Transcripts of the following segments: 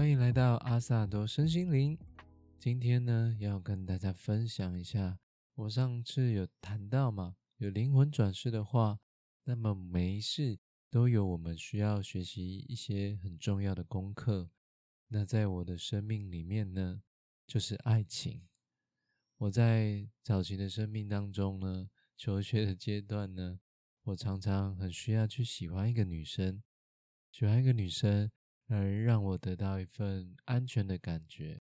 欢迎来到阿萨多身心灵。今天呢，要跟大家分享一下，我上次有谈到嘛，有灵魂转世的话，那么每一世都有我们需要学习一些很重要的功课。那在我的生命里面呢，就是爱情。我在早期的生命当中呢，求学的阶段呢，我常常很需要去喜欢一个女生，喜欢一个女生。而让我得到一份安全的感觉，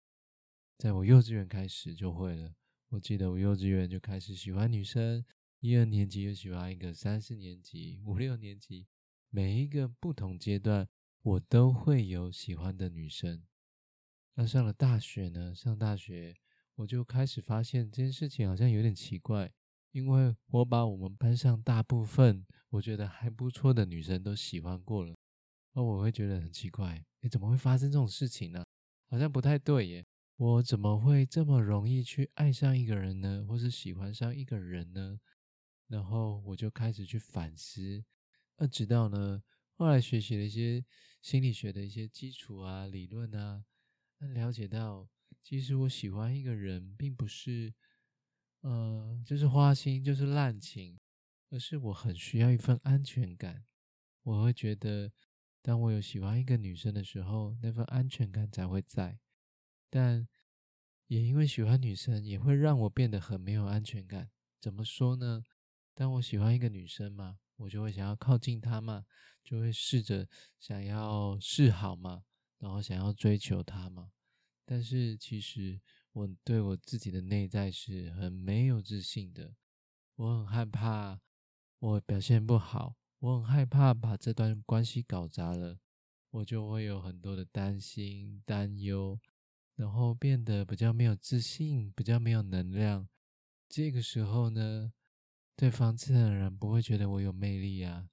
在我幼稚园开始就会了。我记得我幼稚园就开始喜欢女生，一二年级又喜欢一个，三四年级、五六年级，每一个不同阶段，我都会有喜欢的女生。那上了大学呢？上大学我就开始发现这件事情好像有点奇怪，因为我把我们班上大部分我觉得还不错的女生都喜欢过了。那我会觉得很奇怪，你怎么会发生这种事情呢？好像不太对耶。我怎么会这么容易去爱上一个人呢？或是喜欢上一个人呢？然后我就开始去反思，那直到呢，后来学习了一些心理学的一些基础啊、理论啊，那了解到，其实我喜欢一个人，并不是，呃，就是花心，就是滥情，而是我很需要一份安全感。我会觉得。当我有喜欢一个女生的时候，那份安全感才会在。但也因为喜欢女生，也会让我变得很没有安全感。怎么说呢？当我喜欢一个女生嘛，我就会想要靠近她嘛，就会试着想要示好嘛，然后想要追求她嘛。但是其实我对我自己的内在是很没有自信的，我很害怕我表现不好。我很害怕把这段关系搞砸了，我就会有很多的担心、担忧，然后变得比较没有自信，比较没有能量。这个时候呢，对方自然而然不会觉得我有魅力啊，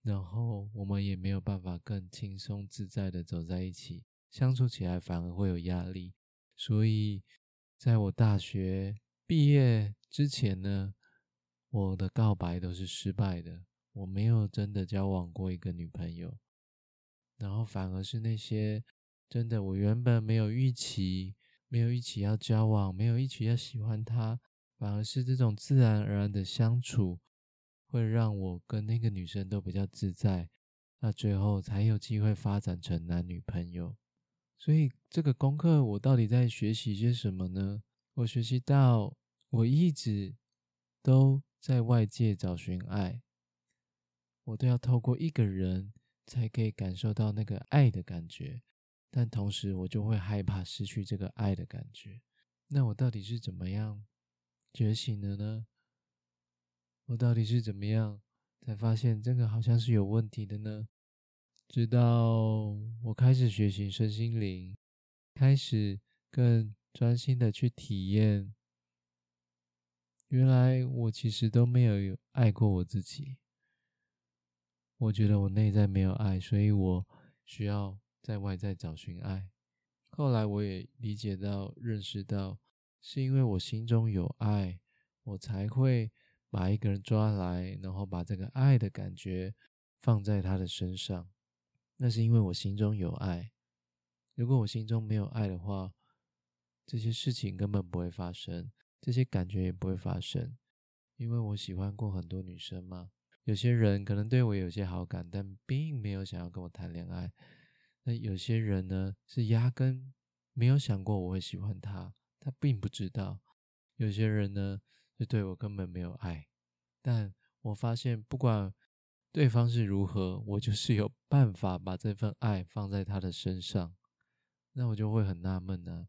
然后我们也没有办法更轻松自在的走在一起，相处起来反而会有压力。所以，在我大学毕业之前呢，我的告白都是失败的。我没有真的交往过一个女朋友，然后反而是那些真的我原本没有预期、没有一起要交往、没有一起要喜欢她，反而是这种自然而然的相处，会让我跟那个女生都比较自在，那最后才有机会发展成男女朋友。所以这个功课我到底在学习些什么呢？我学习到我一直都在外界找寻爱。我都要透过一个人才可以感受到那个爱的感觉，但同时我就会害怕失去这个爱的感觉。那我到底是怎么样觉醒的呢？我到底是怎么样才发现这个好像是有问题的呢？直到我开始学习身心灵，开始更专心的去体验，原来我其实都没有爱过我自己。我觉得我内在没有爱，所以我需要在外在找寻爱。后来我也理解到、认识到，是因为我心中有爱，我才会把一个人抓来，然后把这个爱的感觉放在他的身上。那是因为我心中有爱。如果我心中没有爱的话，这些事情根本不会发生，这些感觉也不会发生。因为我喜欢过很多女生嘛。有些人可能对我有些好感，但并没有想要跟我谈恋爱。那有些人呢，是压根没有想过我会喜欢他，他并不知道。有些人呢，是对我根本没有爱。但我发现，不管对方是如何，我就是有办法把这份爱放在他的身上。那我就会很纳闷呢。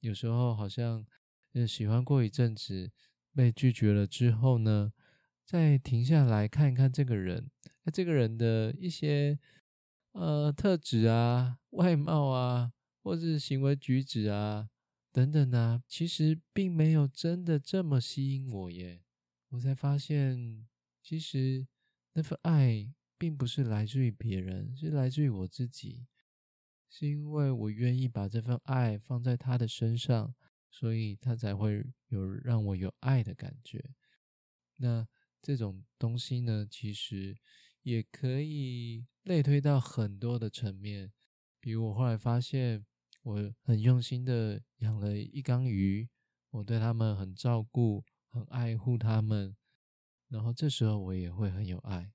有时候好像喜欢过一阵子，被拒绝了之后呢？再停下来看一看这个人，那这个人的一些呃特质啊、外貌啊，或是行为举止啊等等啊，其实并没有真的这么吸引我耶。我才发现，其实那份爱并不是来自于别人，是来自于我自己。是因为我愿意把这份爱放在他的身上，所以他才会有让我有爱的感觉。那。这种东西呢，其实也可以类推到很多的层面，比如我后来发现，我很用心的养了一缸鱼，我对他们很照顾，很爱护他们，然后这时候我也会很有爱。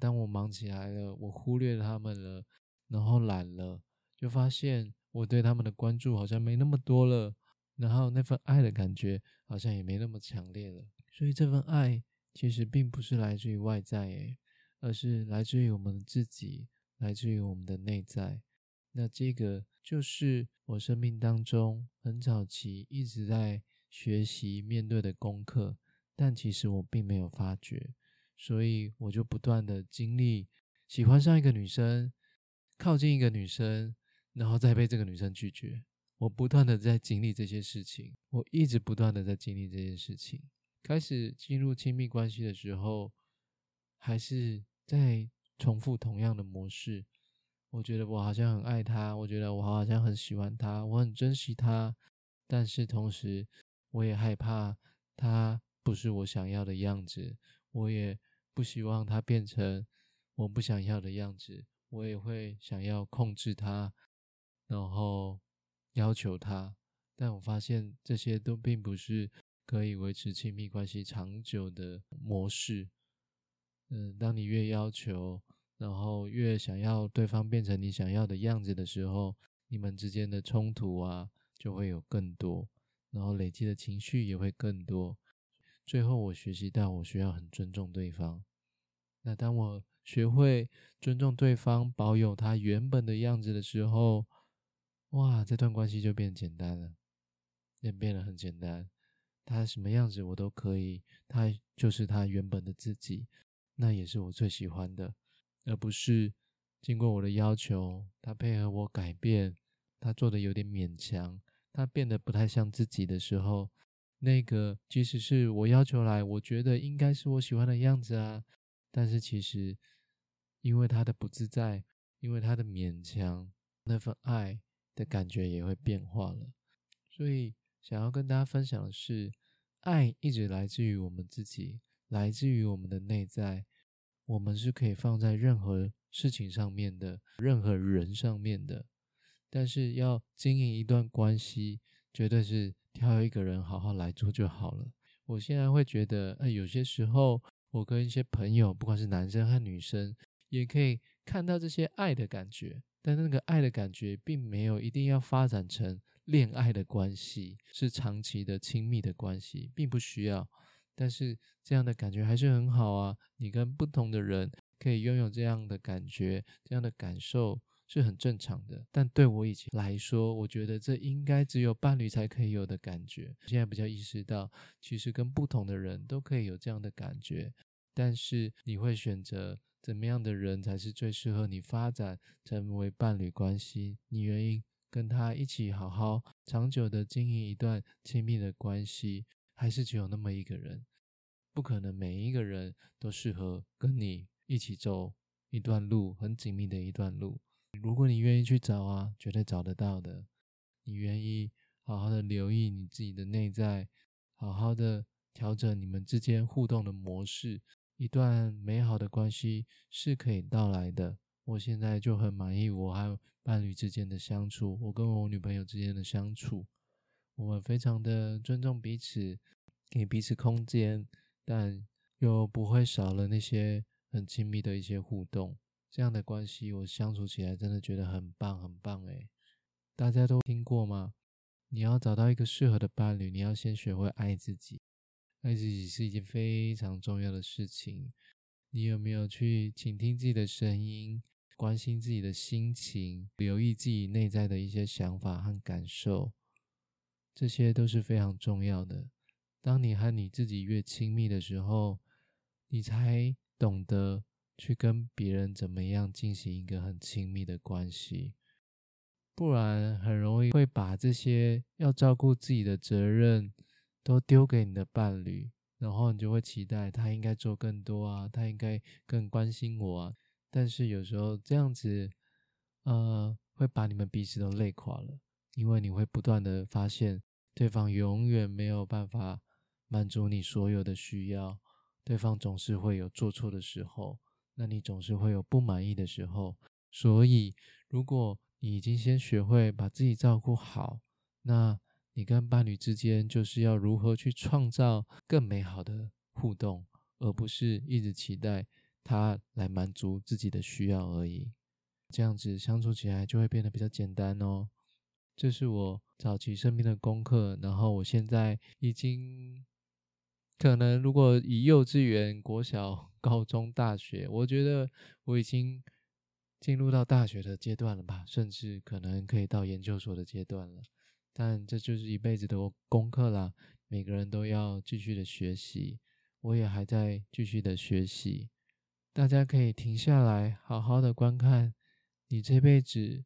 当我忙起来了，我忽略他们了，然后懒了，就发现我对他们的关注好像没那么多了，然后那份爱的感觉好像也没那么强烈了。所以这份爱其实并不是来自于外在，诶，而是来自于我们自己，来自于我们的内在。那这个就是我生命当中很早期一直在学习面对的功课，但其实我并没有发觉。所以我就不断的经历喜欢上一个女生，靠近一个女生，然后再被这个女生拒绝。我不断的在经历这些事情，我一直不断的在经历这些事情。开始进入亲密关系的时候，还是在重复同样的模式。我觉得我好像很爱他，我觉得我好像很喜欢他，我很珍惜他，但是同时我也害怕他不是我想要的样子，我也。不希望他变成我不想要的样子，我也会想要控制他，然后要求他。但我发现这些都并不是可以维持亲密关系长久的模式。嗯，当你越要求，然后越想要对方变成你想要的样子的时候，你们之间的冲突啊就会有更多，然后累积的情绪也会更多。最后，我学习到我需要很尊重对方。那当我学会尊重对方，保有他原本的样子的时候，哇，这段关系就变简单了，也变得很简单。他什么样子我都可以，他就是他原本的自己，那也是我最喜欢的，而不是经过我的要求，他配合我改变，他做的有点勉强，他变得不太像自己的时候，那个即使是我要求来，我觉得应该是我喜欢的样子啊。但是其实，因为他的不自在，因为他的勉强，那份爱的感觉也会变化了。所以，想要跟大家分享的是，爱一直来自于我们自己，来自于我们的内在。我们是可以放在任何事情上面的，任何人上面的。但是，要经营一段关系，绝对是挑一个人好好来做就好了。我现在会觉得，呃，有些时候。我跟一些朋友，不管是男生和女生，也可以看到这些爱的感觉，但那个爱的感觉并没有一定要发展成恋爱的关系，是长期的亲密的关系，并不需要。但是这样的感觉还是很好啊！你跟不同的人可以拥有这样的感觉，这样的感受是很正常的。但对我以前来说，我觉得这应该只有伴侣才可以有的感觉。现在比较意识到，其实跟不同的人都可以有这样的感觉。但是你会选择怎么样的人才是最适合你发展成为伴侣关系？你愿意跟他一起好好长久的经营一段亲密的关系，还是只有那么一个人？不可能每一个人都适合跟你一起走一段路，很紧密的一段路。如果你愿意去找啊，绝对找得到的。你愿意好好的留意你自己的内在，好好的调整你们之间互动的模式。一段美好的关系是可以到来的。我现在就很满意我和伴侣之间的相处，我跟我女朋友之间的相处，我们非常的尊重彼此，给彼此空间，但又不会少了那些很亲密的一些互动。这样的关系，我相处起来真的觉得很棒，很棒诶。大家都听过吗？你要找到一个适合的伴侣，你要先学会爱自己。爱自己是一件非常重要的事情。你有没有去倾听自己的声音，关心自己的心情，留意自己内在的一些想法和感受？这些都是非常重要的。当你和你自己越亲密的时候，你才懂得去跟别人怎么样进行一个很亲密的关系。不然，很容易会把这些要照顾自己的责任。都丢给你的伴侣，然后你就会期待他应该做更多啊，他应该更关心我啊。但是有时候这样子，呃，会把你们彼此都累垮了，因为你会不断的发现对方永远没有办法满足你所有的需要，对方总是会有做错的时候，那你总是会有不满意的时候。所以，如果你已经先学会把自己照顾好，那你跟伴侣之间就是要如何去创造更美好的互动，而不是一直期待他来满足自己的需要而已。这样子相处起来就会变得比较简单哦。这是我早期生命的功课，然后我现在已经可能，如果以幼稚园、国小、高中、大学，我觉得我已经进入到大学的阶段了吧，甚至可能可以到研究所的阶段了。但这就是一辈子的功课啦，每个人都要继续的学习，我也还在继续的学习。大家可以停下来，好好的观看你这辈子。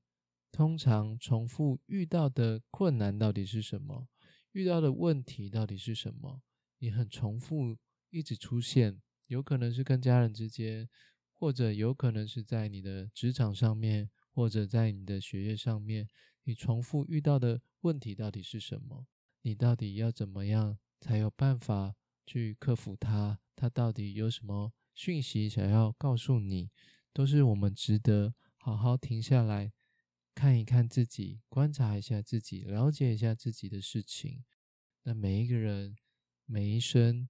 通常重复遇到的困难到底是什么？遇到的问题到底是什么？你很重复一直出现，有可能是跟家人之间，或者有可能是在你的职场上面，或者在你的学业上面，你重复遇到的问题到底是什么？你到底要怎么样才有办法去克服它？它到底有什么讯息想要告诉你？都是我们值得好好停下来。看一看自己，观察一下自己，了解一下自己的事情。那每一个人，每一生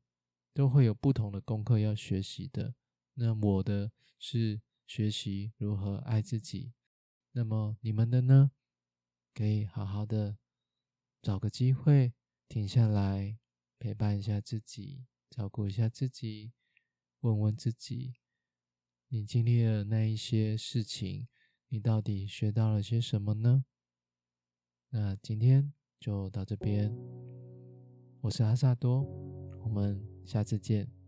都会有不同的功课要学习的。那我的是学习如何爱自己。那么你们的呢？可以好好的找个机会停下来，陪伴一下自己，照顾一下自己，问问自己，你经历了那一些事情。你到底学到了些什么呢？那今天就到这边，我是阿萨多，我们下次见。